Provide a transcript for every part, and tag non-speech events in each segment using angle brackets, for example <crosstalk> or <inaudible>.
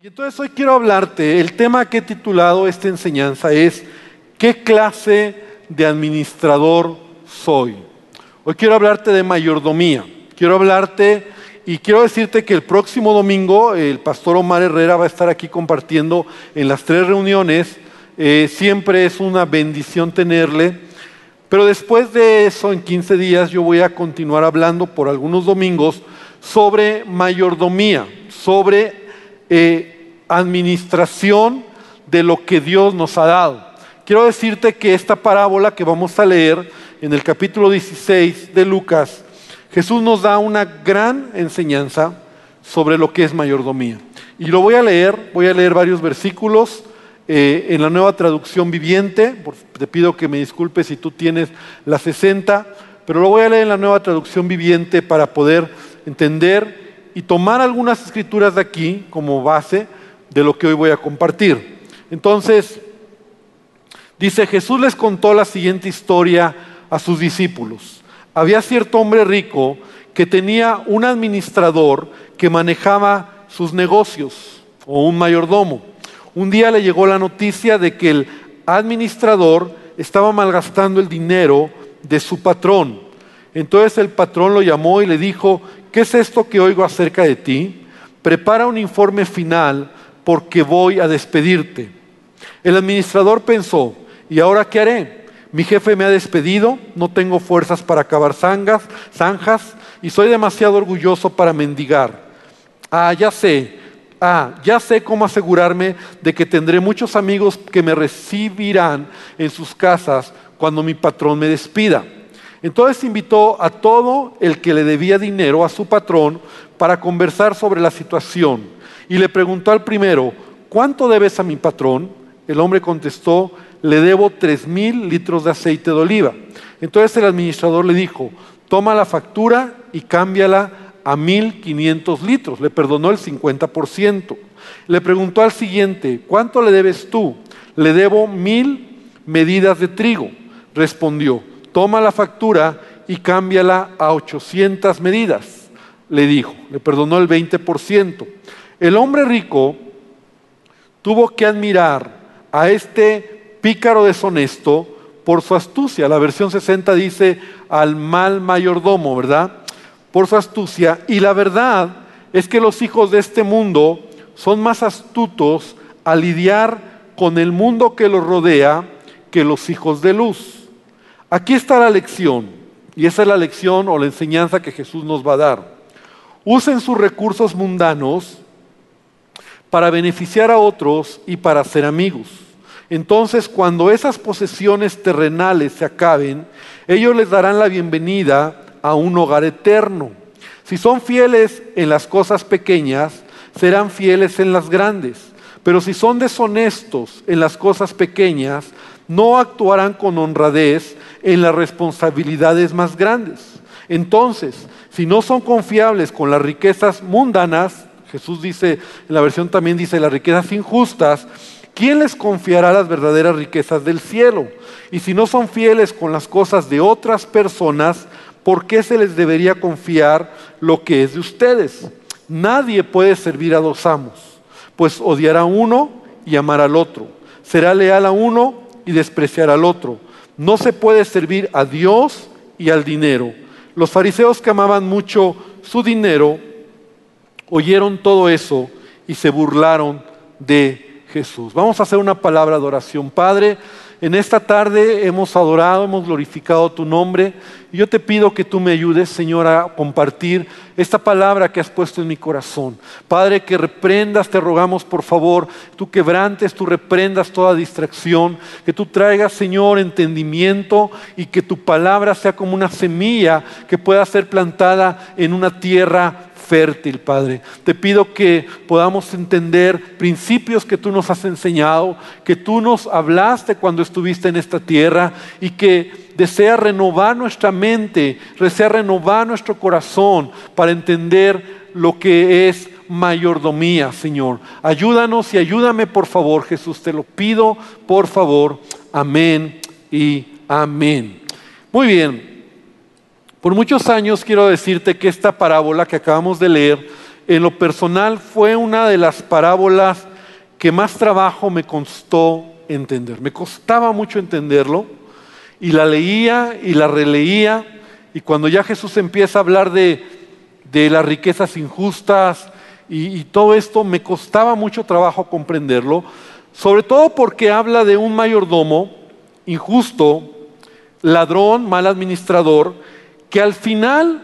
Y entonces hoy quiero hablarte, el tema que he titulado esta enseñanza es, ¿qué clase de administrador soy? Hoy quiero hablarte de mayordomía, quiero hablarte y quiero decirte que el próximo domingo el pastor Omar Herrera va a estar aquí compartiendo en las tres reuniones, eh, siempre es una bendición tenerle, pero después de eso, en 15 días, yo voy a continuar hablando por algunos domingos sobre mayordomía, sobre eh, administración de lo que Dios nos ha dado. Quiero decirte que esta parábola que vamos a leer en el capítulo 16 de Lucas, Jesús nos da una gran enseñanza sobre lo que es mayordomía. Y lo voy a leer, voy a leer varios versículos eh, en la nueva traducción viviente. Te pido que me disculpes si tú tienes la 60, pero lo voy a leer en la nueva traducción viviente para poder entender y tomar algunas escrituras de aquí como base de lo que hoy voy a compartir. Entonces, dice, Jesús les contó la siguiente historia a sus discípulos. Había cierto hombre rico que tenía un administrador que manejaba sus negocios o un mayordomo. Un día le llegó la noticia de que el administrador estaba malgastando el dinero de su patrón. Entonces el patrón lo llamó y le dijo, ¿qué es esto que oigo acerca de ti? Prepara un informe final porque voy a despedirte. El administrador pensó, ¿y ahora qué haré? Mi jefe me ha despedido, no tengo fuerzas para acabar zanjas, zanjas y soy demasiado orgulloso para mendigar. Ah, ya sé, ah, ya sé cómo asegurarme de que tendré muchos amigos que me recibirán en sus casas cuando mi patrón me despida. Entonces invitó a todo el que le debía dinero a su patrón para conversar sobre la situación. Y le preguntó al primero, ¿cuánto debes a mi patrón? El hombre contestó, le debo tres mil litros de aceite de oliva. Entonces el administrador le dijo, toma la factura y cámbiala a mil quinientos litros. Le perdonó el 50%. Le preguntó al siguiente, ¿cuánto le debes tú? Le debo mil medidas de trigo. Respondió, toma la factura y cámbiala a 800 medidas, le dijo, le perdonó el 20%. El hombre rico tuvo que admirar a este pícaro deshonesto por su astucia. La versión 60 dice al mal mayordomo, ¿verdad? Por su astucia. Y la verdad es que los hijos de este mundo son más astutos a lidiar con el mundo que los rodea que los hijos de luz. Aquí está la lección, y esa es la lección o la enseñanza que Jesús nos va a dar. Usen sus recursos mundanos para beneficiar a otros y para ser amigos. Entonces, cuando esas posesiones terrenales se acaben, ellos les darán la bienvenida a un hogar eterno. Si son fieles en las cosas pequeñas, serán fieles en las grandes. Pero si son deshonestos en las cosas pequeñas, no actuarán con honradez en las responsabilidades más grandes. Entonces, si no son confiables con las riquezas mundanas, Jesús dice, en la versión también dice las riquezas injustas, ¿quién les confiará las verdaderas riquezas del cielo? Y si no son fieles con las cosas de otras personas, ¿por qué se les debería confiar lo que es de ustedes? Nadie puede servir a dos amos, pues odiará a uno y amará al otro. Será leal a uno y despreciará al otro. No se puede servir a Dios y al dinero. Los fariseos que amaban mucho su dinero oyeron todo eso y se burlaron de Jesús. Vamos a hacer una palabra de oración. Padre, en esta tarde hemos adorado, hemos glorificado tu nombre. Y yo te pido que tú me ayudes, Señor, a compartir esta palabra que has puesto en mi corazón. Padre, que reprendas, te rogamos por favor, tú quebrantes, tú reprendas toda distracción, que tú traigas, Señor, entendimiento y que tu palabra sea como una semilla que pueda ser plantada en una tierra fértil, Padre. Te pido que podamos entender principios que tú nos has enseñado, que tú nos hablaste cuando estuviste en esta tierra y que desea renovar nuestra mente, desea renovar nuestro corazón para entender lo que es mayordomía, Señor. Ayúdanos y ayúdame, por favor, Jesús, te lo pido, por favor. Amén y amén. Muy bien. Por muchos años quiero decirte que esta parábola que acabamos de leer en lo personal fue una de las parábolas que más trabajo me costó entender. Me costaba mucho entenderlo y la leía y la releía y cuando ya Jesús empieza a hablar de, las riquezas injustas y, y todo esto, me costaba mucho trabajo comprenderlo, sobre todo porque habla de un mayordomo injusto, ladrón, mal administrador, que al final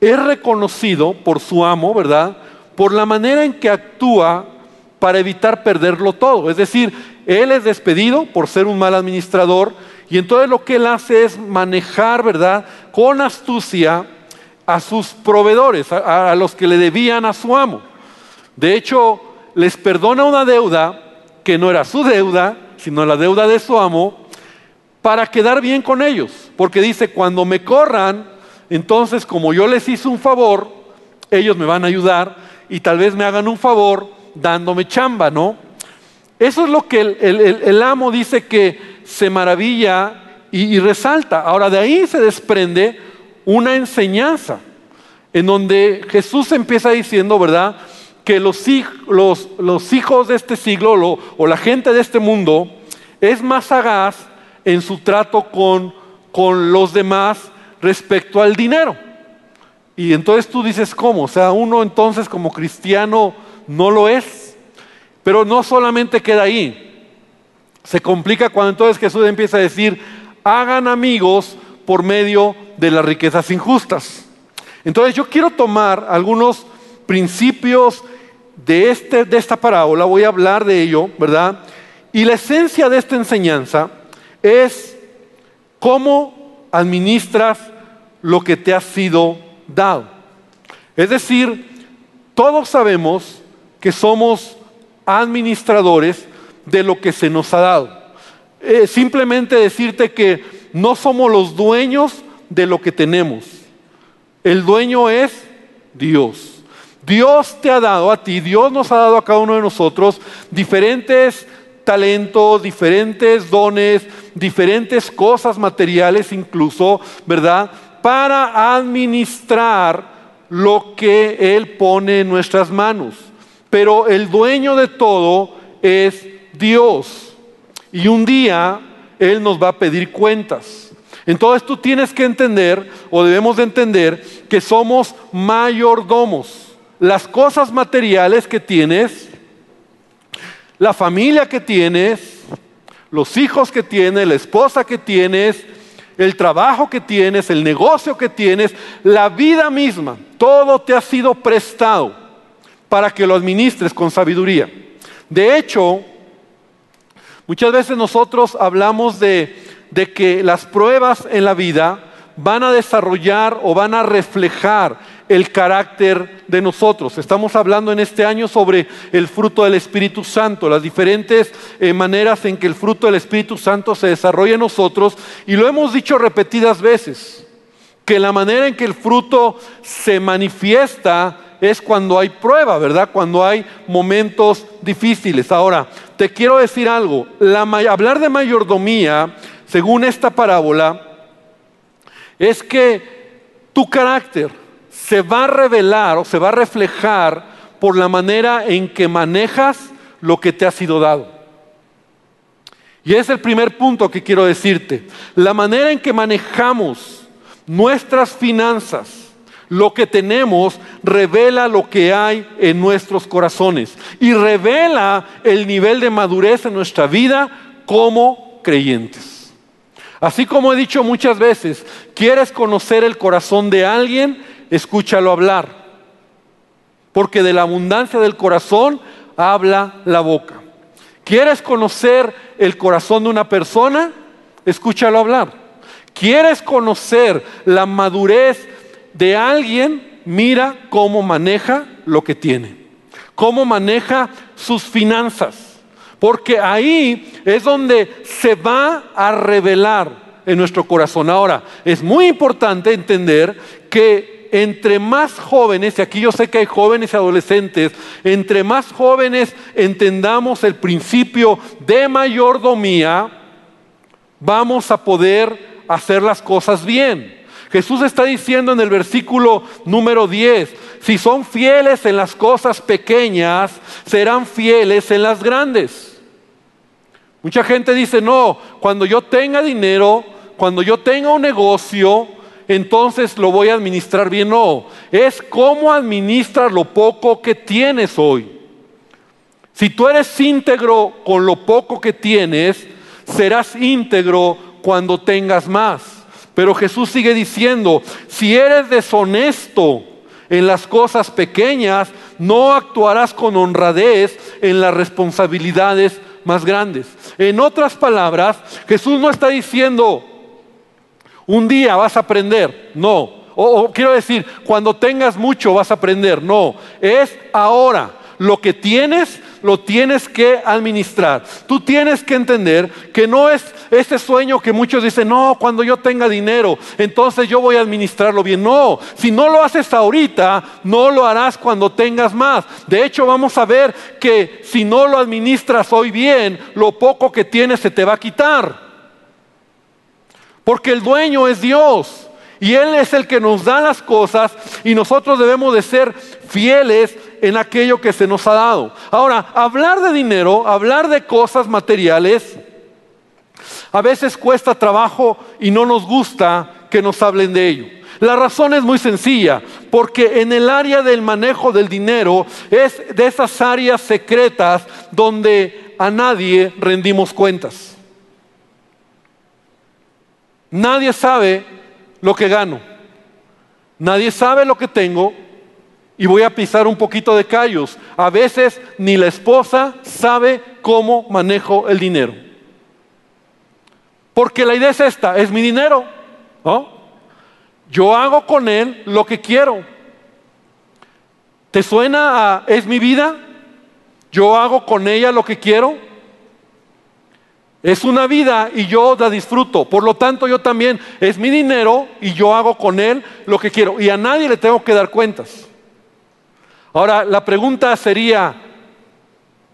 es reconocido por su amo, ¿verdad? Por la manera en que actúa para evitar perderlo todo. Es decir, él es despedido por ser un mal administrador y entonces lo que él hace es manejar, ¿verdad? Con astucia a sus proveedores, a, los que le debían a su amo. De hecho, les perdona una deuda que no era su deuda, sino la deuda de su amo, para quedar bien con ellos. Porque dice, cuando me corran, entonces como yo les hice un favor, ellos me van a ayudar y tal vez me hagan un favor dándome chamba, ¿no? Eso es lo que el, amo dice que se maravilla y, resalta. Ahora de ahí se desprende una enseñanza en donde Jesús empieza diciendo, ¿verdad? Que los, los hijos de este siglo o la gente de este mundo es más sagaz en su trato con, con los demás respecto al dinero. Y entonces tú dices, ¿cómo? O sea, uno entonces como cristiano no lo es. Pero no solamente queda ahí. Se complica cuando entonces Jesús empieza a decir, hagan amigos por medio de las riquezas injustas. Entonces yo quiero tomar algunos principios de, este, de esta parábola, voy a hablar de ello, ¿verdad? Y la esencia de esta enseñanza es cómo administras lo que te ha sido dado. Es decir, todos sabemos que somos administradores de lo que se nos ha dado. Eh, simplemente decirte que no somos los dueños de lo que tenemos. El dueño es Dios. Dios te ha dado a ti, Dios nos ha dado a cada uno de nosotros diferentes talentos, diferentes dones, diferentes cosas materiales incluso, ¿verdad? Para administrar lo que Él pone en nuestras manos. Pero el dueño de todo es Dios. Y un día Él nos va a pedir cuentas. Entonces tú tienes que entender, o debemos de entender, que somos mayordomos. Las cosas materiales que tienes, la familia que tienes, los hijos que tienes, la esposa que tienes, el trabajo que tienes, el negocio que tienes, la vida misma, todo te ha sido prestado para que lo administres con sabiduría. De hecho, muchas veces nosotros hablamos de, de que las pruebas en la vida van a desarrollar o van a reflejar el carácter de nosotros. Estamos hablando en este año sobre el fruto del Espíritu Santo, las diferentes eh, maneras en que el fruto del Espíritu Santo se desarrolla en nosotros y lo hemos dicho repetidas veces, que la manera en que el fruto se manifiesta es cuando hay prueba, ¿verdad? Cuando hay momentos difíciles. Ahora, te quiero decir algo, hablar de mayordomía, según esta parábola, es que tu carácter se va a revelar o se va a reflejar por la manera en que manejas lo que te ha sido dado. Y es el primer punto que quiero decirte. La manera en que manejamos nuestras finanzas, lo que tenemos, revela lo que hay en nuestros corazones y revela el nivel de madurez en nuestra vida como creyentes. Así como he dicho muchas veces, quieres conocer el corazón de alguien, escúchalo hablar. Porque de la abundancia del corazón habla la boca. ¿Quieres conocer el corazón de una persona? Escúchalo hablar. ¿Quieres conocer la madurez de alguien? Mira cómo maneja lo que tiene. Cómo maneja sus finanzas porque ahí es donde se va a revelar en nuestro corazón. Ahora, es muy importante entender que entre más jóvenes, y aquí yo sé que hay jóvenes y adolescentes, entre más jóvenes entendamos el principio de mayordomía, vamos a poder hacer las cosas bien. Jesús está diciendo en el versículo número 10, si son fieles en las cosas pequeñas, serán fieles en las grandes. Mucha gente dice, no, cuando yo tenga dinero, cuando yo tenga un negocio, entonces lo voy a administrar bien. No, es cómo administras lo poco que tienes hoy. Si tú eres íntegro con lo poco que tienes, serás íntegro cuando tengas más. Pero Jesús sigue diciendo, si eres deshonesto en las cosas pequeñas, no actuarás con honradez en las responsabilidades más grandes. En otras palabras, Jesús no está diciendo, un día vas a aprender, no. O, quiero decir, cuando tengas mucho vas a aprender, no. Es ahora. Lo que tienes lo tienes que administrar. Tú tienes que entender que no es ese sueño que muchos dicen, no, cuando yo tenga dinero, entonces yo voy a administrarlo bien. No, si no lo haces ahorita, no lo harás cuando tengas más. De hecho, vamos a ver que si no lo administras hoy bien, lo poco que tienes se te va a quitar. Porque el dueño es Dios. Y Él es el que nos da las cosas y nosotros debemos de ser fieles en aquello que se nos ha dado. Ahora, hablar de dinero, hablar de cosas materiales, a veces cuesta trabajo y no nos gusta que nos hablen de ello. La razón es muy sencilla, porque en el área del manejo del dinero es de esas áreas secretas donde a nadie rendimos cuentas. Nadie sabe lo que gano. Nadie sabe lo que tengo y voy a pisar un poquito de callos. A veces ni la esposa sabe cómo manejo el dinero. Porque la idea es esta, es mi dinero. Yo hago con él lo que quiero. ¿Te suena a es mi vida? Yo hago con ella lo que quiero. Es una vida y yo la disfruto. Por lo tanto, yo también es mi dinero y yo hago con él lo que quiero. Y a nadie le tengo que dar cuentas. Ahora, la pregunta sería,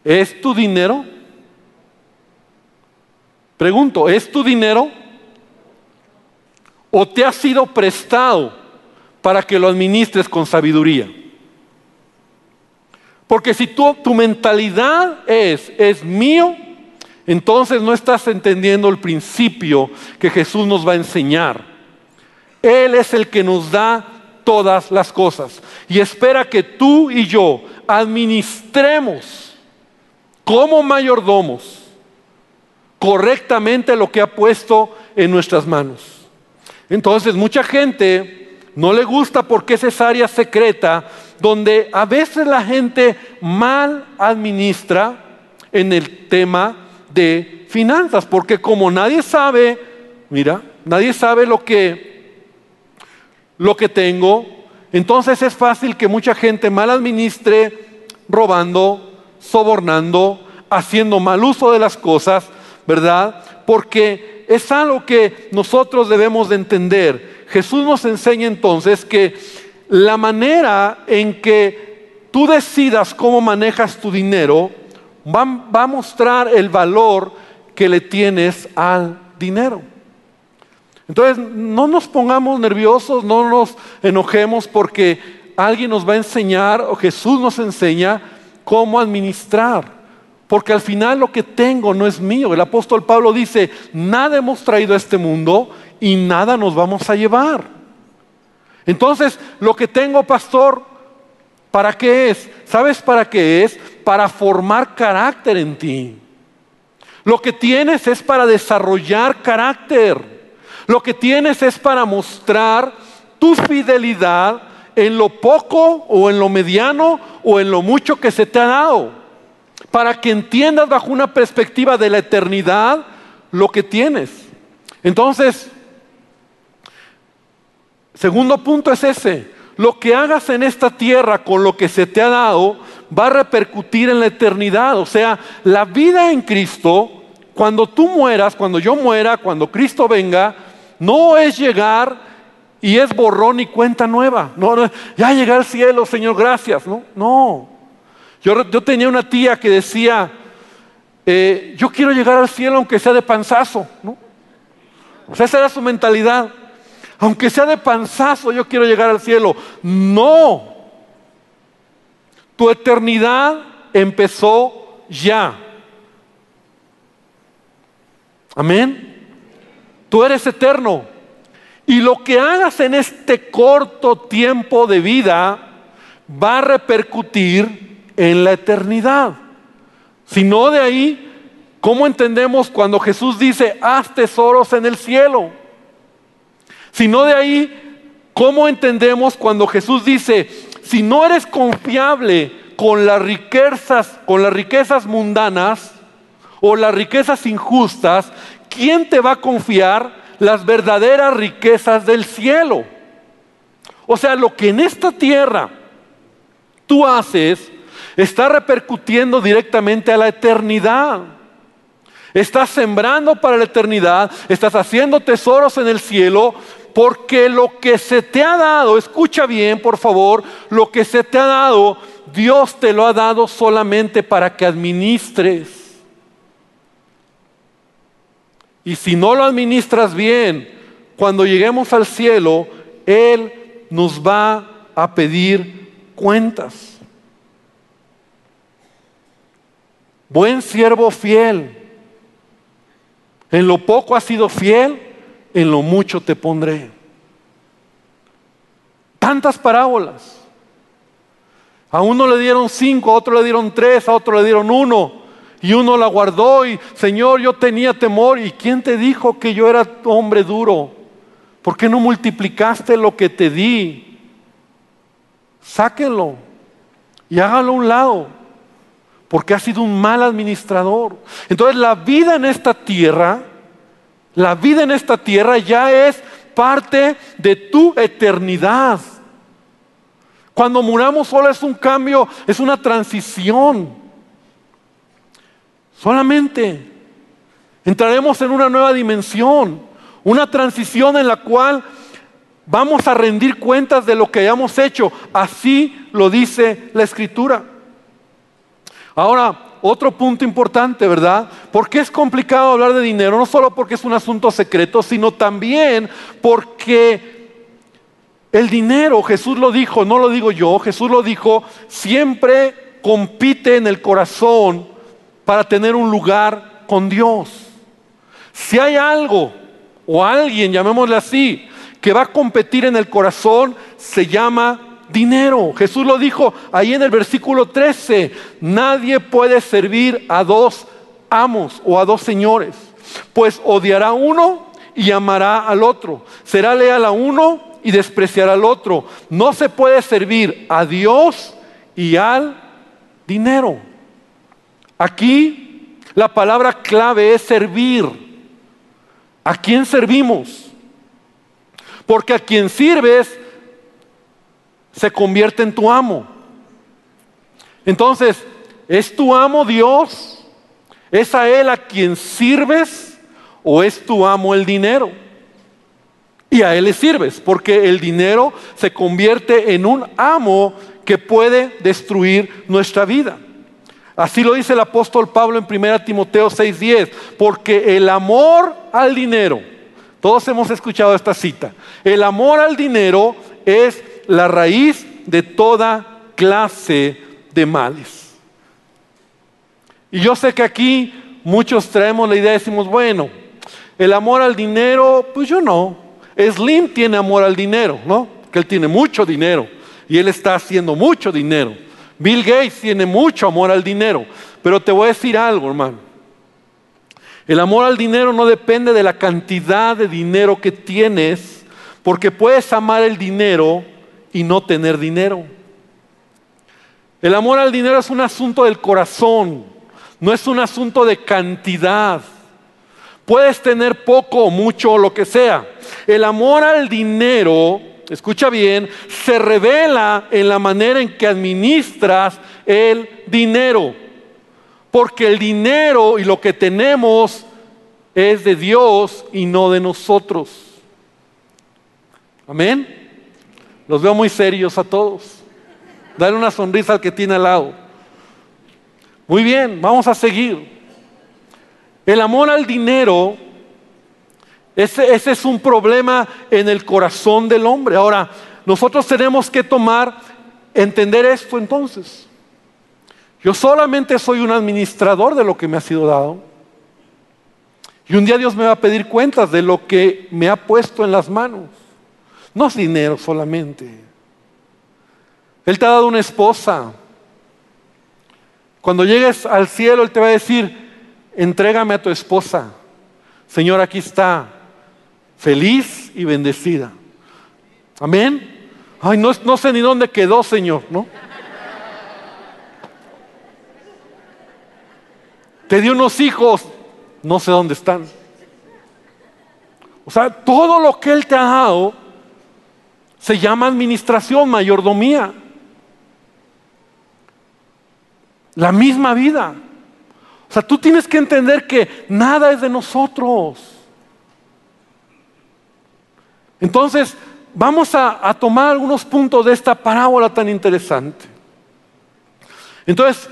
¿es tu dinero? Pregunto, ¿es tu dinero? ¿O te ha sido prestado para que lo administres con sabiduría? Porque si tu, tu mentalidad es, es mío, entonces no estás entendiendo el principio que Jesús nos va a enseñar. Él es el que nos da todas las cosas. Y espera que tú y yo administremos como mayordomos correctamente lo que ha puesto en nuestras manos. Entonces, mucha gente no le gusta porque es esa área secreta donde a veces la gente mal administra en el tema de finanzas, porque como nadie sabe, mira, nadie sabe lo que lo que tengo, entonces es fácil que mucha gente mal administre robando, sobornando, haciendo mal uso de las cosas, ¿verdad? Porque es algo que nosotros debemos de entender. Jesús nos enseña entonces que la manera en que tú decidas cómo manejas tu dinero va, a mostrar el valor que le tienes al dinero. Entonces, no nos pongamos nerviosos, no nos enojemos porque alguien nos va a enseñar o Jesús nos enseña cómo administrar. Porque al final lo que tengo no es mío. El apóstol Pablo dice, nada hemos traído a este mundo y nada nos vamos a llevar. Entonces, lo que tengo, pastor, ¿para qué es? ¿Sabes para qué es? Para formar carácter en ti. Lo que tienes es para desarrollar carácter. Lo que tienes es para mostrar tu fidelidad en lo poco o en lo mediano o en lo mucho que se te ha dado. Para que entiendas bajo una perspectiva de la eternidad lo que tienes. Entonces, segundo punto es ese. Lo que hagas en esta tierra con lo que se te ha dado va a repercutir en la eternidad. O sea, la vida en Cristo, cuando tú mueras, cuando yo muera, cuando Cristo venga, no es llegar y es borrón y cuenta nueva. No, ya llegué al cielo, Señor, gracias. No, no. Yo, yo tenía una tía que decía, eh, yo quiero llegar al cielo aunque sea de panzazo. ¿no? O sea, esa era su mentalidad. Aunque sea de panzazo, yo quiero llegar al cielo. No. Tu eternidad empezó ya. Amén. Tú eres eterno. Y lo que hagas en este corto tiempo de vida va a repercutir en la eternidad. Si no de ahí, ¿cómo entendemos cuando Jesús dice, haz tesoros en el cielo? Si no de ahí, ¿cómo entendemos cuando Jesús dice, si no eres confiable con las riquezas, con las riquezas mundanas o las riquezas injustas, ¿quién te va a confiar las verdaderas riquezas del cielo? O sea, lo que en esta tierra tú haces está repercutiendo directamente a la eternidad. Estás sembrando para la eternidad, estás haciendo tesoros en el cielo, porque lo que se te ha dado, escucha bien por favor, lo que se te ha dado, Dios te lo ha dado solamente para que administres. Y si no lo administras bien, cuando lleguemos al cielo, Él nos va a pedir cuentas. Buen siervo fiel. En lo poco has sido fiel, en lo mucho te pondré. Tantas parábolas. A uno le dieron cinco, a otro le dieron tres, a otro le dieron uno. Y uno la guardó y, Señor, yo tenía temor. ¿Y quién te dijo que yo era hombre duro? ¿Por qué no multiplicaste lo que te di? Sáquenlo y hágalo a un lado porque ha sido un mal administrador. Entonces la vida en esta tierra, la vida en esta tierra ya es parte de tu eternidad. Cuando muramos solo es un cambio, es una transición. Solamente entraremos en una nueva dimensión, una transición en la cual vamos a rendir cuentas de lo que hayamos hecho. Así lo dice la escritura. Ahora, otro punto importante, ¿verdad? ¿Por qué es complicado hablar de dinero? No solo porque es un asunto secreto, sino también porque el dinero, Jesús lo dijo, no lo digo yo, Jesús lo dijo, siempre compite en el corazón para tener un lugar con Dios. Si hay algo o alguien, llamémosle así, que va a competir en el corazón, se llama dinero. Jesús lo dijo ahí en el versículo 13. Nadie puede servir a dos amos o a dos señores, pues odiará uno y amará al otro. Será leal a uno y despreciará al otro. No se puede servir a Dios y al dinero. Aquí la palabra clave es servir. ¿A quién servimos? Porque a quien sirves se convierte en tu amo. Entonces, ¿es tu amo Dios? ¿Es a Él a quien sirves o es tu amo el dinero? Y a Él le sirves, porque el dinero se convierte en un amo que puede destruir nuestra vida. Así lo dice el apóstol Pablo en 1 Timoteo 6:10, porque el amor al dinero, todos hemos escuchado esta cita, el amor al dinero es la raíz de toda clase de males. Y yo sé que aquí muchos traemos la idea y decimos, bueno, el amor al dinero, pues yo no. Slim tiene amor al dinero, ¿no? Que él tiene mucho dinero y él está haciendo mucho dinero. Bill Gates tiene mucho amor al dinero. Pero te voy a decir algo, hermano. El amor al dinero no depende de la cantidad de dinero que tienes, porque puedes amar el dinero y no tener dinero. El amor al dinero es un asunto del corazón, no es un asunto de cantidad. Puedes tener poco mucho lo que sea. El amor al dinero, escucha bien, se revela en la manera en que administras el dinero. Porque el dinero y lo que tenemos es de Dios y no de nosotros. Amén. Los veo muy serios a todos. Dale una sonrisa al que tiene al lado. Muy bien, vamos a seguir. El amor al dinero Ese, ese es un problema en el corazón del hombre. Ahora, nosotros tenemos que tomar, entender esto entonces. Yo solamente soy un administrador de lo que me ha sido dado. Y un día Dios me va a pedir cuentas de lo que me ha puesto en las manos. No es dinero solamente. Él te ha dado una esposa. Cuando llegues al cielo, Él te va a decir, entrégame a tu esposa. Señor, aquí está, feliz y bendecida. Amén. Ay, no, sé ni dónde quedó, Señor, ¿no? Te dio unos hijos, no sé dónde están. O sea, todo lo que Él te ha dado se llama administración, mayordomía. La misma vida. O sea, tú tienes que entender que nada es de nosotros. Entonces, vamos a, tomar algunos puntos de esta parábola tan interesante. Entonces,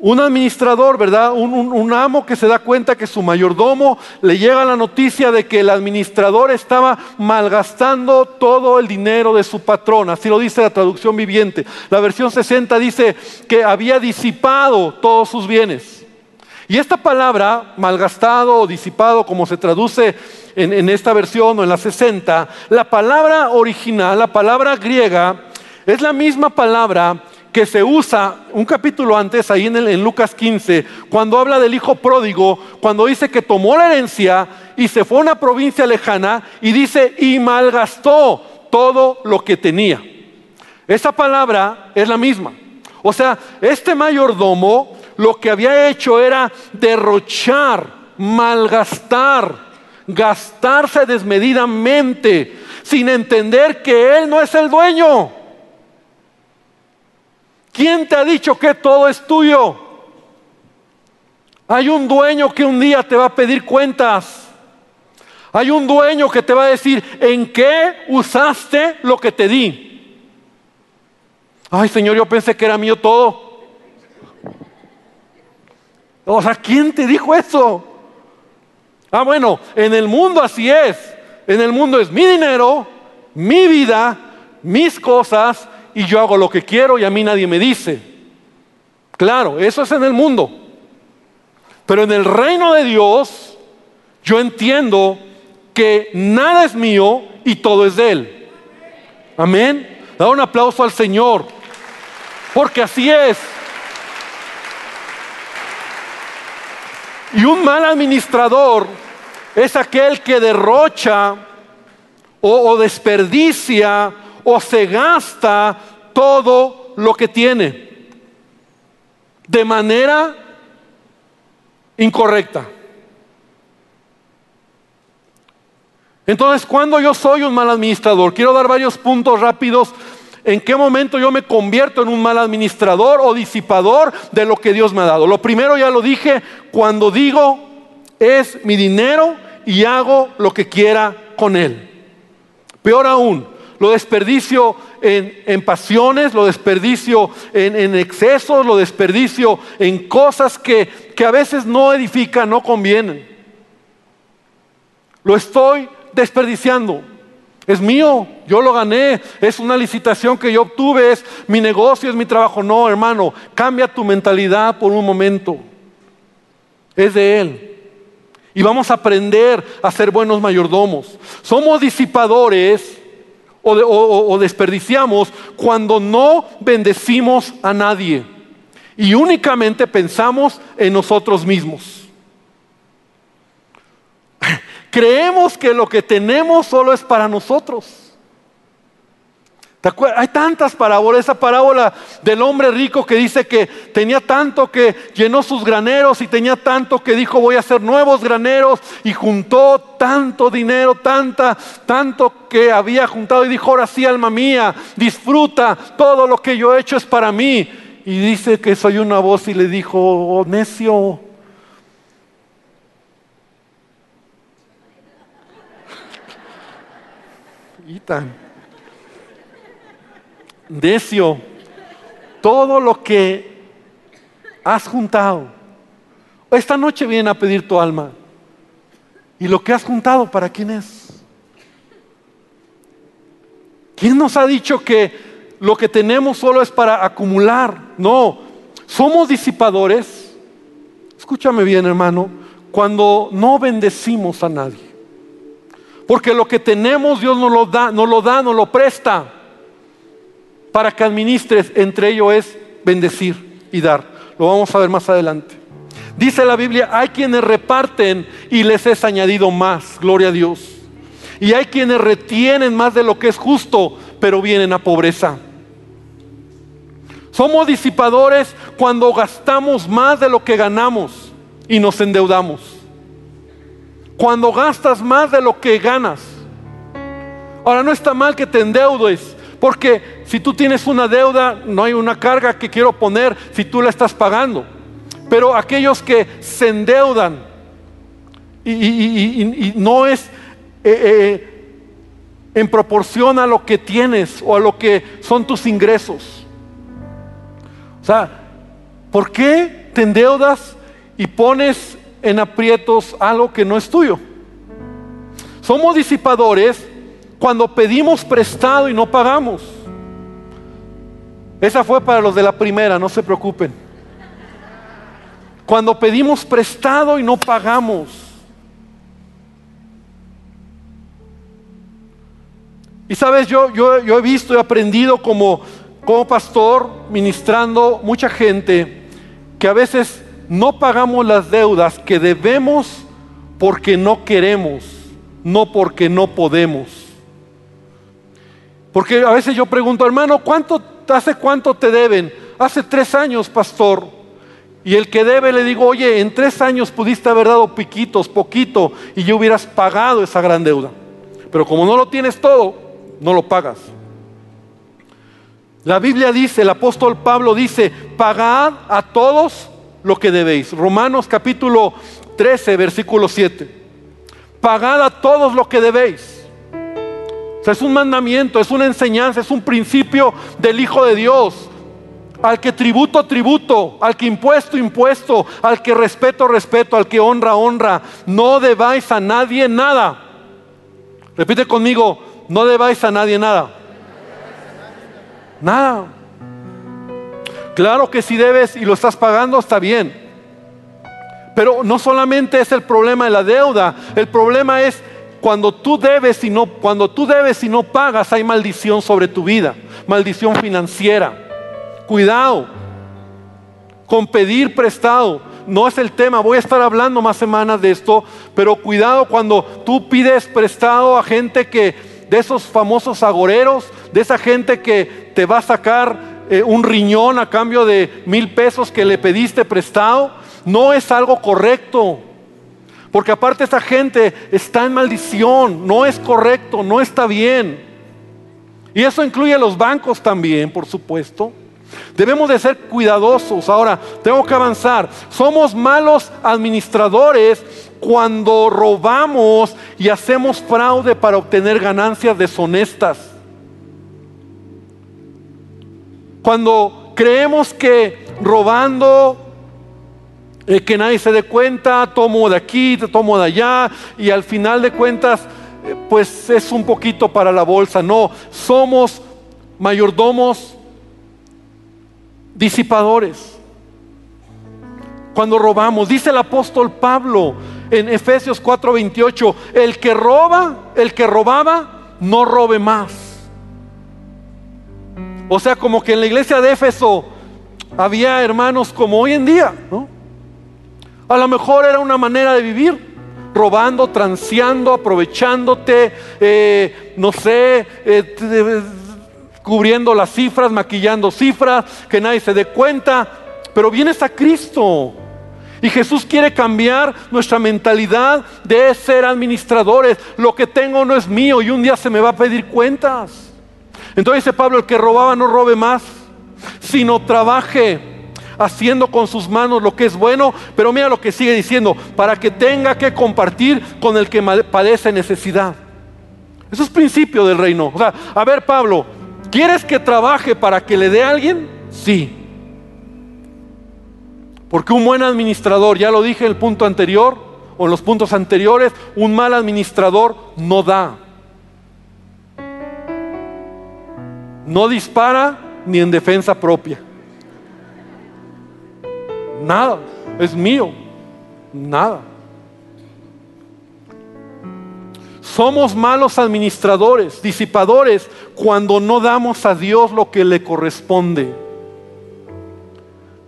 un administrador, ¿verdad? Un, amo que se da cuenta que su mayordomo le llega la noticia de que el administrador estaba malgastando todo el dinero de su patrón. Así lo dice la traducción viviente. La versión 60 dice que había disipado todos sus bienes. Y esta palabra, malgastado o disipado, como se traduce en, en esta versión o en la 60, la palabra original, la palabra griega, es la misma palabra que se usa un capítulo antes, ahí en, Lucas 15, cuando habla del hijo pródigo, cuando dice que tomó la herencia y se fue a una provincia lejana y dice, y malgastó todo lo que tenía. Esa palabra es la misma. O sea, este mayordomo lo que había hecho era derrochar, malgastar, gastarse desmedidamente, sin entender que él no es el dueño. ¿Quién te ha dicho que todo es tuyo? Hay un dueño que un día te va a pedir cuentas. Hay un dueño que te va a decir, ¿en qué usaste lo que te di? Ay, Señor, yo pensé que era mío todo. O sea, ¿quién te dijo eso? Ah, bueno, en el mundo así es. En el mundo es mi dinero, mi vida, mis cosas y yo hago lo que quiero y a mí nadie me dice. Claro, eso es en el mundo. Pero en el reino de Dios, yo entiendo que nada es mío y todo es de Él. Amén. Da un aplauso al Señor. Porque así es. Y un mal administrador es aquel que derrocha o, o desperdicia o se gasta todo lo que tiene de manera incorrecta. Entonces, cuando yo soy un mal administrador, quiero dar varios puntos rápidos en qué momento yo me convierto en un mal administrador o disipador de lo que Dios me ha dado. Lo primero ya lo dije, cuando digo es mi dinero y hago lo que quiera con él. Peor aún, lo desperdicio en, pasiones, lo desperdicio en, excesos, lo desperdicio en cosas que, que a veces no edifican, no convienen. Lo estoy desperdiciando. Es mío, yo lo gané, es una licitación que yo obtuve, es mi negocio, es mi trabajo. No, hermano, cambia tu mentalidad por un momento. Es de Él. Y vamos a aprender a ser buenos mayordomos. Somos disipadores o, desperdiciamos cuando no bendecimos a nadie y únicamente pensamos en nosotros mismos. <laughs> Creemos que lo que tenemos solo es para nosotros. Hay tantas parábolas, esa parábola del hombre rico que dice que tenía tanto que llenó sus graneros y tenía tanto que dijo voy a hacer nuevos graneros y juntó tanto dinero, tanta, tanto que había juntado y dijo ahora sí alma mía, disfruta, todo lo que yo he hecho es para mí. Y dice que soy una voz y le dijo, oh, necio, <laughs> y tan Decio, todo lo que has juntado, esta noche viene a pedir tu alma. ¿Y lo que has juntado para quién es? ¿Quién nos ha dicho que lo que tenemos solo es para acumular? No, somos disipadores. Escúchame bien, hermano, cuando no bendecimos a nadie. Porque lo que tenemos Dios nos lo da, nos lo da, nos lo presta para que administres. Entre ellos es bendecir y dar. Lo vamos a ver más adelante. Dice la Biblia, hay quienes reparten y les es añadido más, gloria a Dios. Y hay quienes retienen más de lo que es justo, pero vienen a pobreza. Somos disipadores cuando gastamos más de lo que ganamos y nos endeudamos. Cuando gastas más de lo que ganas. Ahora no está mal que te endeudes, porque si tú tienes una deuda, no hay una carga que quiero poner si tú la estás pagando. Pero aquellos que se endeudan y, no es eh, eh, en proporción a lo que tienes o a lo que son tus ingresos. O sea, ¿por qué te endeudas y pones en aprietos algo que no es tuyo? Somos disipadores cuando pedimos prestado y no pagamos. Esa fue para los de la primera, no se preocupen. Cuando pedimos prestado y no pagamos. Y sabes, yo, yo, yo he visto y aprendido como, como pastor, ministrando mucha gente, que a veces no pagamos las deudas que debemos porque no queremos, no porque no podemos. Porque a veces yo pregunto, hermano, ¿cuánto, ¿hace cuánto te deben? Hace tres años, pastor. Y el que debe le digo, oye, en tres años pudiste haber dado piquitos, poquito, y yo hubieras pagado esa gran deuda. Pero como no lo tienes todo, no lo pagas. La Biblia dice, el apóstol Pablo dice, pagad a todos lo que debéis. Romanos capítulo 13, versículo 7. Pagad a todos lo que debéis es un mandamiento, es una enseñanza, es un principio del Hijo de Dios. Al que tributo, tributo, al que impuesto, impuesto, al que respeto, respeto, al que honra, honra. No debáis a nadie nada. Repite conmigo, no debáis a nadie nada. Nada. Claro que si debes y lo estás pagando, está bien. Pero no solamente es el problema de la deuda, el problema es cuando tú debes y no, cuando tú debes y no pagas, hay maldición sobre tu vida, maldición financiera. Cuidado con pedir prestado. No es el tema, voy a estar hablando más semanas de esto, pero cuidado cuando tú pides prestado a gente que, de esos famosos agoreros, de esa gente que te va a sacar eh, un riñón a cambio de mil pesos que le pediste prestado, no es algo correcto. Porque aparte esa gente está en maldición, no es correcto, no está bien. Y eso incluye a los bancos también, por supuesto. Debemos de ser cuidadosos. Ahora, tengo que avanzar. Somos malos administradores cuando robamos y hacemos fraude para obtener ganancias deshonestas. Cuando creemos que robando eh, que nadie se dé cuenta, tomo de aquí, tomo de allá, y al final de cuentas, eh, pues es un poquito para la bolsa. No, somos mayordomos disipadores. Cuando robamos, dice el apóstol Pablo en Efesios 4:28, el que roba, el que robaba, no robe más. O sea, como que en la iglesia de Éfeso había hermanos como hoy en día, ¿no? A lo mejor era una manera de vivir, robando, transeando, aprovechándote, eh, no sé, eh, cubriendo las cifras, maquillando cifras, que nadie se dé cuenta. Pero vienes a Cristo. Y Jesús quiere cambiar nuestra mentalidad de ser administradores. Lo que tengo no es mío y un día se me va a pedir cuentas. Entonces dice Pablo, el que robaba no robe más, sino trabaje haciendo con sus manos lo que es bueno, pero mira lo que sigue diciendo, para que tenga que compartir con el que padece necesidad. Eso es principio del reino. O sea, a ver Pablo, ¿quieres que trabaje para que le dé a alguien? Sí. Porque un buen administrador, ya lo dije en el punto anterior, o en los puntos anteriores, un mal administrador no da. No dispara ni en defensa propia. Nada, es mío. Nada. Somos malos administradores, disipadores, cuando no damos a Dios lo que le corresponde.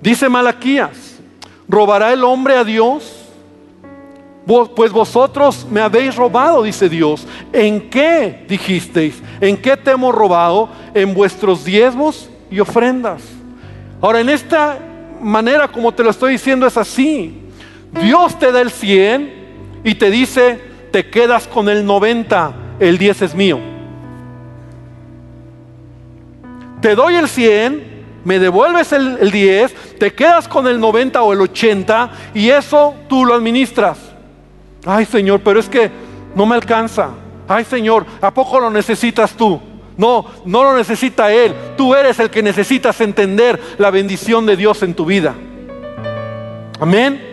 Dice Malaquías, ¿robará el hombre a Dios? Pues vosotros me habéis robado, dice Dios. ¿En qué dijisteis? ¿En qué te hemos robado? En vuestros diezmos y ofrendas. Ahora, en esta manera como te lo estoy diciendo es así. Dios te da el 100 y te dice, te quedas con el 90, el 10 es mío. Te doy el 100, me devuelves el, el 10, te quedas con el 90 o el 80 y eso tú lo administras. Ay Señor, pero es que no me alcanza. Ay Señor, ¿a poco lo necesitas tú? No, no lo necesita Él. Tú eres el que necesitas entender la bendición de Dios en tu vida. Amén.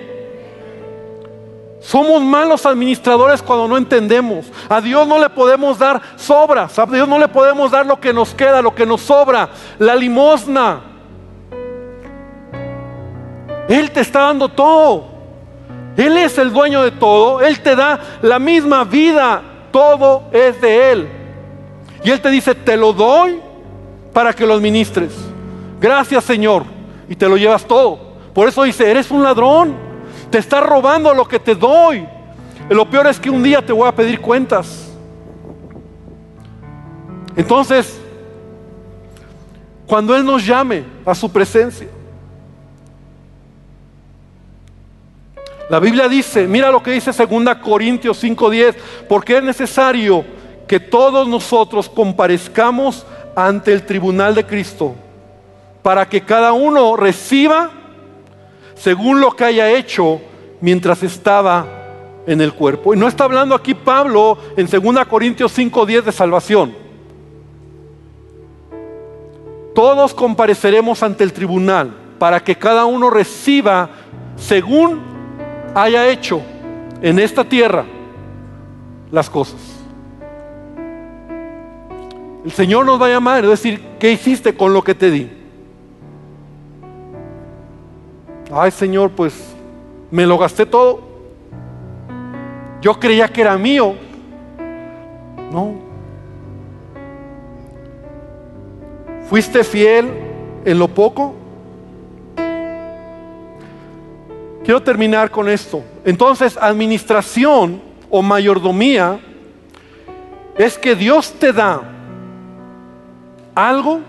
Somos malos administradores cuando no entendemos. A Dios no le podemos dar sobras. A Dios no le podemos dar lo que nos queda, lo que nos sobra. La limosna. Él te está dando todo. Él es el dueño de todo. Él te da la misma vida. Todo es de Él. Y Él te dice, te lo doy para que lo administres. Gracias Señor. Y te lo llevas todo. Por eso dice, eres un ladrón. Te está robando lo que te doy. Lo peor es que un día te voy a pedir cuentas. Entonces, cuando Él nos llame a su presencia, la Biblia dice, mira lo que dice 2 Corintios 5:10, porque es necesario que todos nosotros comparezcamos ante el tribunal de Cristo para que cada uno reciba según lo que haya hecho mientras estaba en el cuerpo. Y no está hablando aquí Pablo en 2 Corintios 5:10 de salvación. Todos compareceremos ante el tribunal para que cada uno reciba según haya hecho en esta tierra las cosas. El Señor nos va a llamar y decir, ¿qué hiciste con lo que te di? Ay Señor, pues me lo gasté todo. Yo creía que era mío. No. ¿Fuiste fiel en lo poco? Quiero terminar con esto. Entonces, administración o mayordomía es que Dios te da algo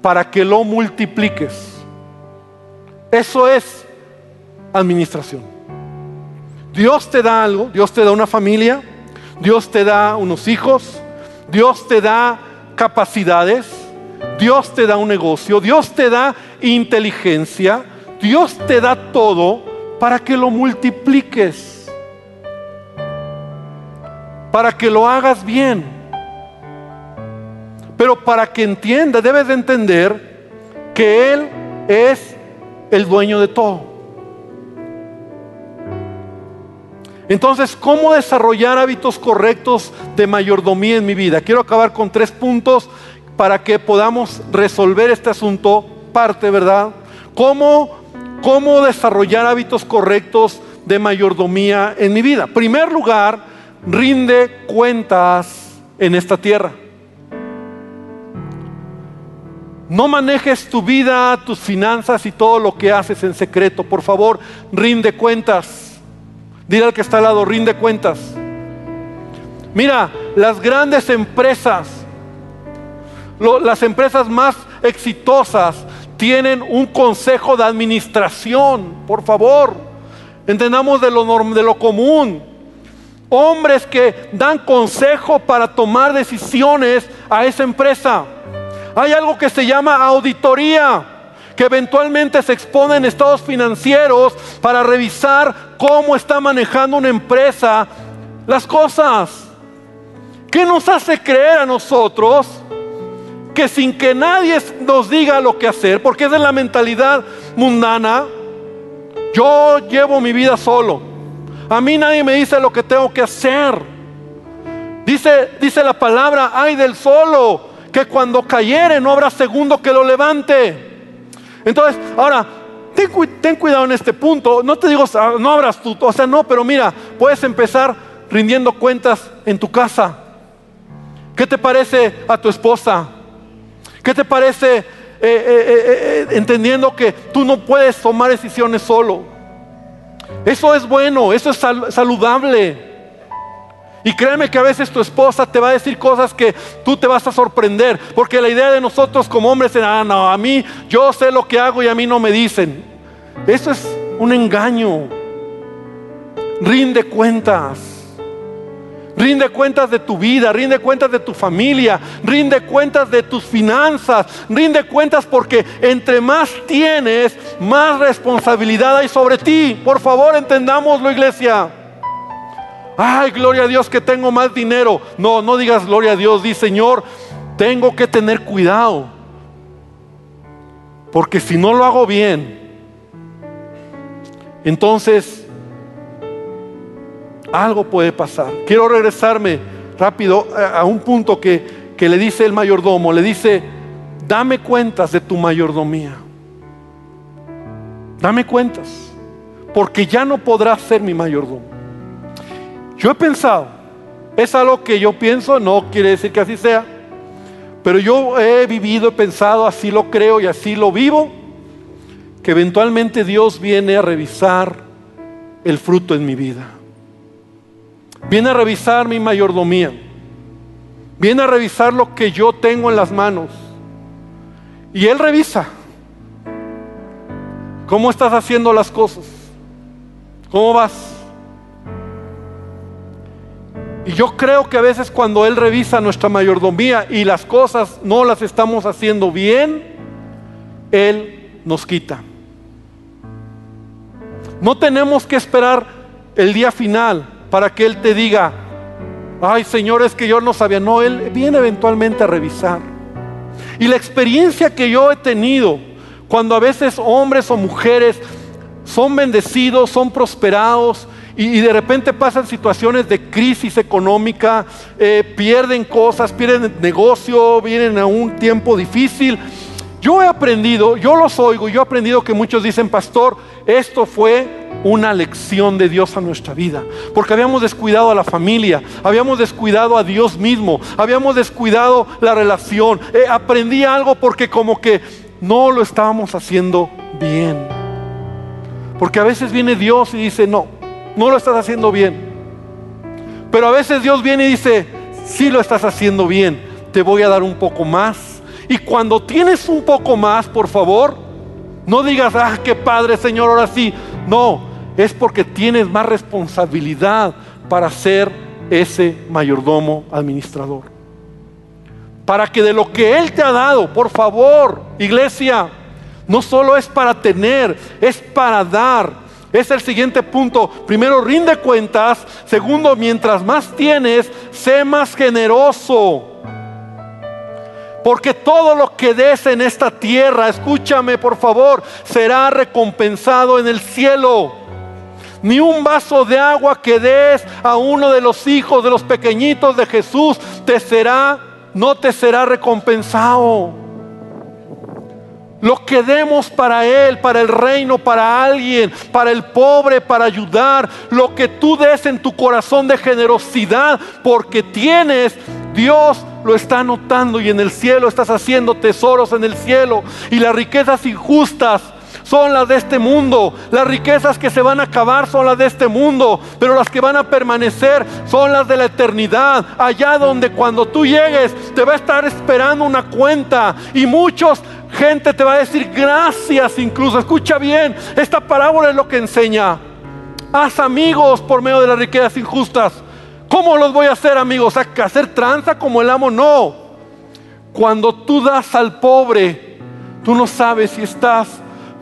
para que lo multipliques. Eso es administración. Dios te da algo, Dios te da una familia, Dios te da unos hijos, Dios te da capacidades, Dios te da un negocio, Dios te da inteligencia, Dios te da todo para que lo multipliques, para que lo hagas bien. Pero para que entienda, debes de entender que Él es el dueño de todo. Entonces, ¿cómo desarrollar hábitos correctos de mayordomía en mi vida? Quiero acabar con tres puntos para que podamos resolver este asunto, parte, ¿verdad? ¿Cómo, cómo desarrollar hábitos correctos de mayordomía en mi vida? primer lugar, rinde cuentas en esta tierra. No manejes tu vida, tus finanzas y todo lo que haces en secreto. Por favor, rinde cuentas. Dile al que está al lado, rinde cuentas. Mira, las grandes empresas, las empresas más exitosas tienen un consejo de administración. Por favor, entendamos de lo, de lo común. Hombres que dan consejo para tomar decisiones a esa empresa. Hay algo que se llama auditoría, que eventualmente se expone en estados financieros para revisar cómo está manejando una empresa las cosas. ¿Qué nos hace creer a nosotros que sin que nadie nos diga lo que hacer, porque es de la mentalidad mundana, yo llevo mi vida solo? A mí nadie me dice lo que tengo que hacer. Dice, dice la palabra, ay del solo, que cuando cayere no habrá segundo que lo levante. Entonces, ahora, ten, cuidado en este punto. No te digo, no abras tú, o sea, no, pero mira, puedes empezar rindiendo cuentas en tu casa. ¿Qué te parece a tu esposa? ¿Qué te parece eh, eh, eh, entendiendo que tú no puedes tomar decisiones solo? Eso es bueno, eso es saludable. Y créeme que a veces tu esposa te va a decir cosas que tú te vas a sorprender, porque la idea de nosotros como hombres es, ah, no, a mí yo sé lo que hago y a mí no me dicen. Eso es un engaño. Rinde cuentas. Rinde cuentas de tu vida, rinde cuentas de tu familia, rinde cuentas de tus finanzas, rinde cuentas porque entre más tienes, más responsabilidad hay sobre ti. Por favor, entendámoslo, iglesia. Ay, gloria a Dios que tengo más dinero. No, no digas gloria a Dios, di Señor, tengo que tener cuidado. Porque si no lo hago bien, entonces algo puede pasar. Quiero regresarme rápido a un punto que, le dice el mayordomo. Le dice, dame cuentas de tu mayordomía. Dame cuentas. Porque ya no podrás ser mi mayordomo. Yo he pensado, es algo que yo pienso, no quiere decir que así sea. Pero yo he vivido, he pensado, así lo creo y así lo vivo, que eventualmente Dios viene a revisar el fruto en mi vida. Viene a revisar mi mayordomía. Viene a revisar lo que yo tengo en las manos. Y Él revisa. ¿Cómo estás haciendo las cosas? ¿Cómo vas? Y yo creo que a veces cuando Él revisa nuestra mayordomía y las cosas no las estamos haciendo bien, Él nos quita. No tenemos que esperar el día final para que Él te diga, ay Señor, es que yo no sabía. No, Él viene eventualmente a revisar. Y la experiencia que yo he tenido, cuando a veces hombres o mujeres son bendecidos, son prosperados, y, de repente pasan situaciones de crisis económica, eh, pierden cosas, pierden negocio, vienen a un tiempo difícil. Yo he aprendido, yo los oigo, yo he aprendido que muchos dicen, pastor, esto fue una lección de Dios a nuestra vida. Porque habíamos descuidado a la familia, habíamos descuidado a Dios mismo, habíamos descuidado la relación. Eh, aprendí algo porque como que no lo estábamos haciendo bien. Porque a veces viene Dios y dice, no, no lo estás haciendo bien. Pero a veces Dios viene y dice, sí lo estás haciendo bien, te voy a dar un poco más. Y cuando tienes un poco más, por favor, no digas, ah, qué padre Señor, ahora sí. No, es porque tienes más responsabilidad para ser ese mayordomo administrador. Para que de lo que Él te ha dado, por favor, iglesia, no solo es para tener, es para dar. Es el siguiente punto. Primero, rinde cuentas. Segundo, mientras más tienes, sé más generoso. Porque todo lo que des en esta tierra, escúchame por favor, será recompensado en el cielo ni un vaso de agua que des a uno de los hijos de los pequeñitos de Jesús te será, no te será recompensado. Lo que demos para Él, para el reino, para alguien, para el pobre, para ayudar, lo que tú des en tu corazón de generosidad, porque tienes, Dios lo está notando y en el cielo estás haciendo tesoros en el cielo y las riquezas injustas son las de este mundo. Las riquezas que se van a acabar son las de este mundo, pero las que van a permanecer son las de la eternidad. Allá donde cuando tú llegues te va a estar esperando una cuenta y muchos gente te va a decir gracias incluso. Escucha bien, esta parábola es lo que enseña. Haz amigos por medio de las riquezas injustas. ¿Cómo los voy a hacer amigos? ¿A hacer tranza como el amo? No. Cuando tú das al pobre, tú no sabes si estás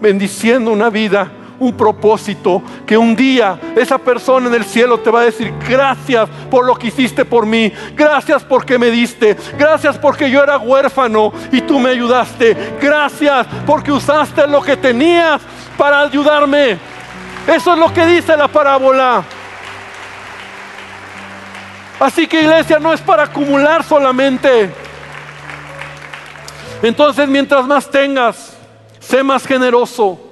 bendiciendo una vida, un propósito, que un día esa persona en el cielo te va a decir, gracias por lo que hiciste por mí, gracias porque me diste, gracias porque yo era huérfano y tú me ayudaste, gracias porque usaste lo que tenías para ayudarme. Eso es lo que dice la parábola. Así que iglesia no es para acumular solamente. Entonces mientras más tengas, sé más generoso.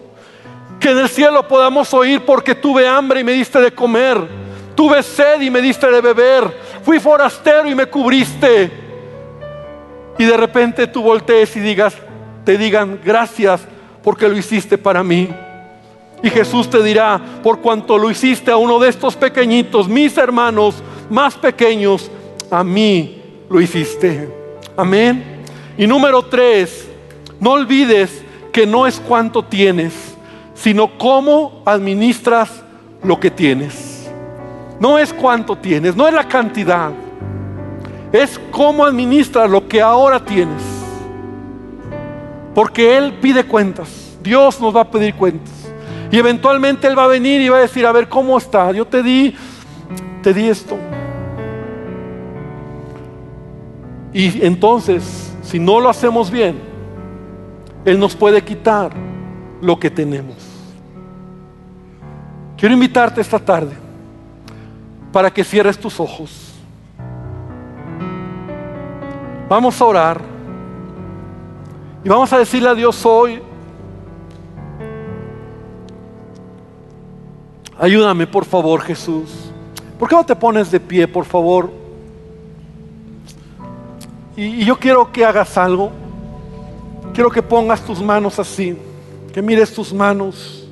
Que en el cielo podamos oír porque tuve hambre y me diste de comer. Tuve sed y me diste de beber. Fui forastero y me cubriste. Y de repente tú voltees y digas, te digan gracias porque lo hiciste para mí. Y Jesús te dirá, por cuanto lo hiciste a uno de estos pequeñitos, mis hermanos más pequeños, a mí lo hiciste. Amén. Y número tres, no olvides que no es cuánto tienes, sino cómo administras lo que tienes. No es cuánto tienes, no es la cantidad, es cómo administras lo que ahora tienes. Porque Él pide cuentas, Dios nos va a pedir cuentas. Y eventualmente Él va a venir y va a decir, a ver, ¿cómo está? Yo te di, te di esto. Y entonces, si no lo hacemos bien, Él nos puede quitar lo que tenemos. Quiero invitarte esta tarde para que cierres tus ojos. Vamos a orar y vamos a decirle a Dios hoy, ayúdame por favor Jesús. ¿Por qué no te pones de pie, por favor? Y, yo quiero que hagas algo. Quiero que pongas tus manos así, que mires tus manos.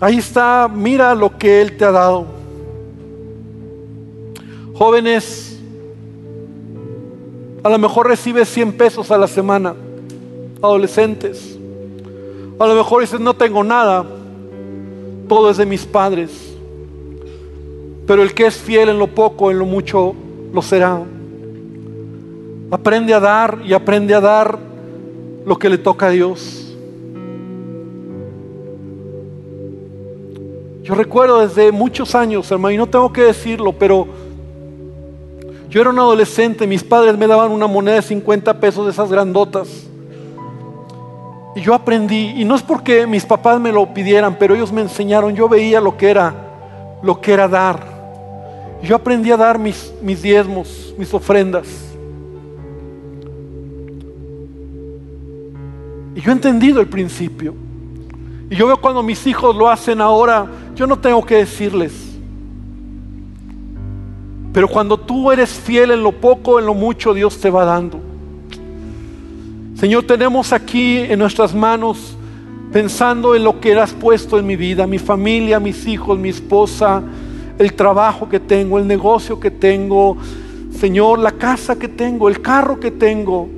Ahí está, mira lo que Él te ha dado. Jóvenes, a lo mejor recibes 100 pesos a la semana. Adolescentes, a lo mejor dices, no tengo nada, todo es de mis padres. Pero el que es fiel en lo poco, en lo mucho, lo será. Aprende a dar y aprende a dar lo que le toca a Dios. Yo recuerdo desde muchos años, hermano, y no tengo que decirlo, pero yo era un adolescente, mis padres me daban una moneda de 50 pesos de esas grandotas. Y yo aprendí, y no es porque mis papás me lo pidieran, pero ellos me enseñaron, yo veía lo que era, lo que era dar. Yo aprendí a dar mis, mis diezmos, mis ofrendas. Y yo he entendido el principio. Y yo veo cuando mis hijos lo hacen ahora, yo no tengo que decirles. Pero cuando tú eres fiel en lo poco, en lo mucho, Dios te va dando. Señor, tenemos aquí en nuestras manos, pensando en lo que has puesto en mi vida, mi familia, mis hijos, mi esposa, el trabajo que tengo, el negocio que tengo, Señor, la casa que tengo, el carro que tengo,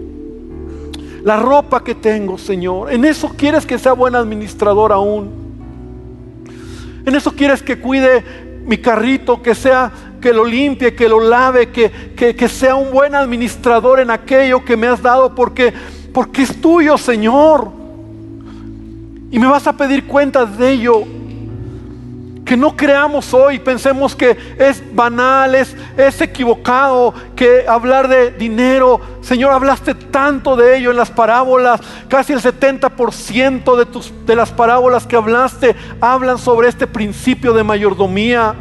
la ropa que tengo, Señor. En eso quieres que sea buen administrador aún. En eso quieres que cuide mi carrito, que sea que lo limpie, que lo lave, que, que, sea un buen administrador en aquello que me has dado, porque, porque es tuyo, Señor. Y me vas a pedir cuentas de ello que no creamos hoy, pensemos que es banal, es, equivocado, que hablar de dinero, Señor, hablaste tanto de ello en las parábolas, casi el 70% de, tus, de las parábolas que hablaste hablan sobre este principio de mayordomía.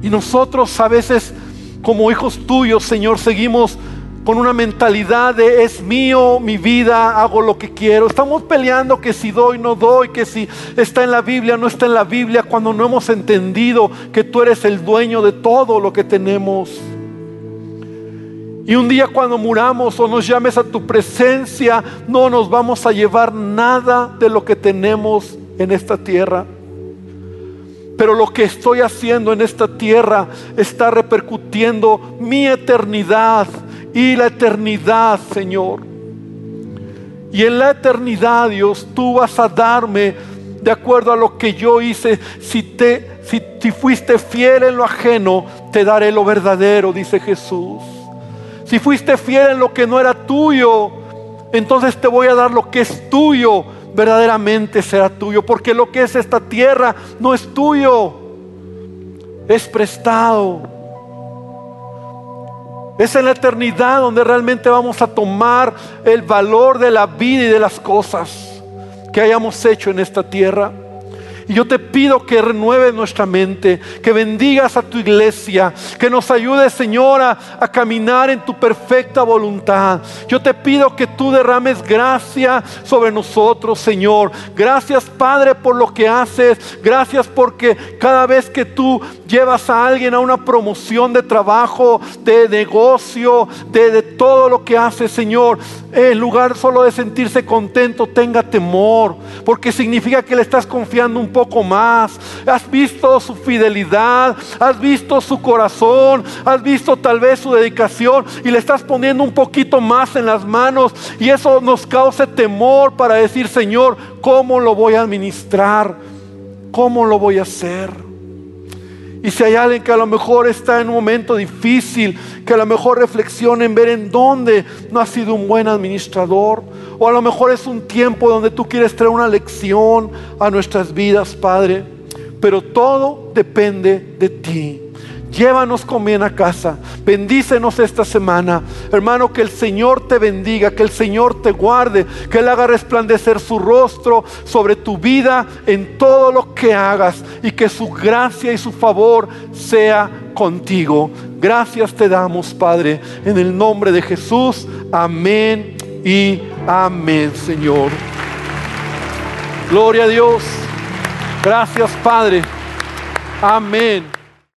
Y nosotros a veces como hijos tuyos, Señor, seguimos con una mentalidad de es mío, mi vida, hago lo que quiero. Estamos peleando que si doy, no doy, que si está en la Biblia, no está en la Biblia, cuando no hemos entendido que tú eres el dueño de todo lo que tenemos. Y un día cuando muramos o nos llames a tu presencia, no nos vamos a llevar nada de lo que tenemos en esta tierra. Pero lo que estoy haciendo en esta tierra está repercutiendo mi eternidad y la eternidad, Señor. Y en la eternidad, Dios, tú vas a darme de acuerdo a lo que yo hice. Si, te, si, fuiste fiel en lo ajeno, te daré lo verdadero, dice Jesús. Si fuiste fiel en lo que no era tuyo, entonces te voy a dar lo que es tuyo, verdaderamente será tuyo. Porque lo que es esta tierra no es tuyo, es prestado. Es en la eternidad donde realmente vamos a tomar el valor de la vida y de las cosas que hayamos hecho en esta tierra. Y yo te pido que renueves nuestra mente, que bendigas a tu iglesia, que nos ayudes, Señora, a caminar en tu perfecta voluntad. Yo te pido que tú derrames gracia sobre nosotros, Señor. Gracias, Padre, por lo que haces. Gracias porque cada vez que tú llevas a alguien a una promoción de trabajo, de negocio, de, todo lo que hace, Señor, en lugar solo de sentirse contento, tenga temor, porque significa que le estás confiando un poco más. Has visto su fidelidad, has visto su corazón, has visto tal vez su dedicación y le estás poniendo un poquito más en las manos y eso nos causa temor para decir, Señor, ¿cómo lo voy a administrar? ¿Cómo lo voy a hacer? Y si hay alguien que a lo mejor está en un momento difícil, que a lo mejor reflexione en ver en dónde no ha sido un buen administrador, o a lo mejor es un tiempo donde tú quieres traer una lección a nuestras vidas, Padre, pero todo depende de ti. Llévanos con bien a casa. Bendícenos esta semana. Hermano, que el Señor te bendiga, que el Señor te guarde, que Él haga resplandecer su rostro sobre tu vida en todo lo que hagas y que su gracia y su favor sea contigo. Gracias te damos, Padre, en el nombre de Jesús. Amén y amén, Señor. Gloria a Dios. Gracias, Padre. Amén.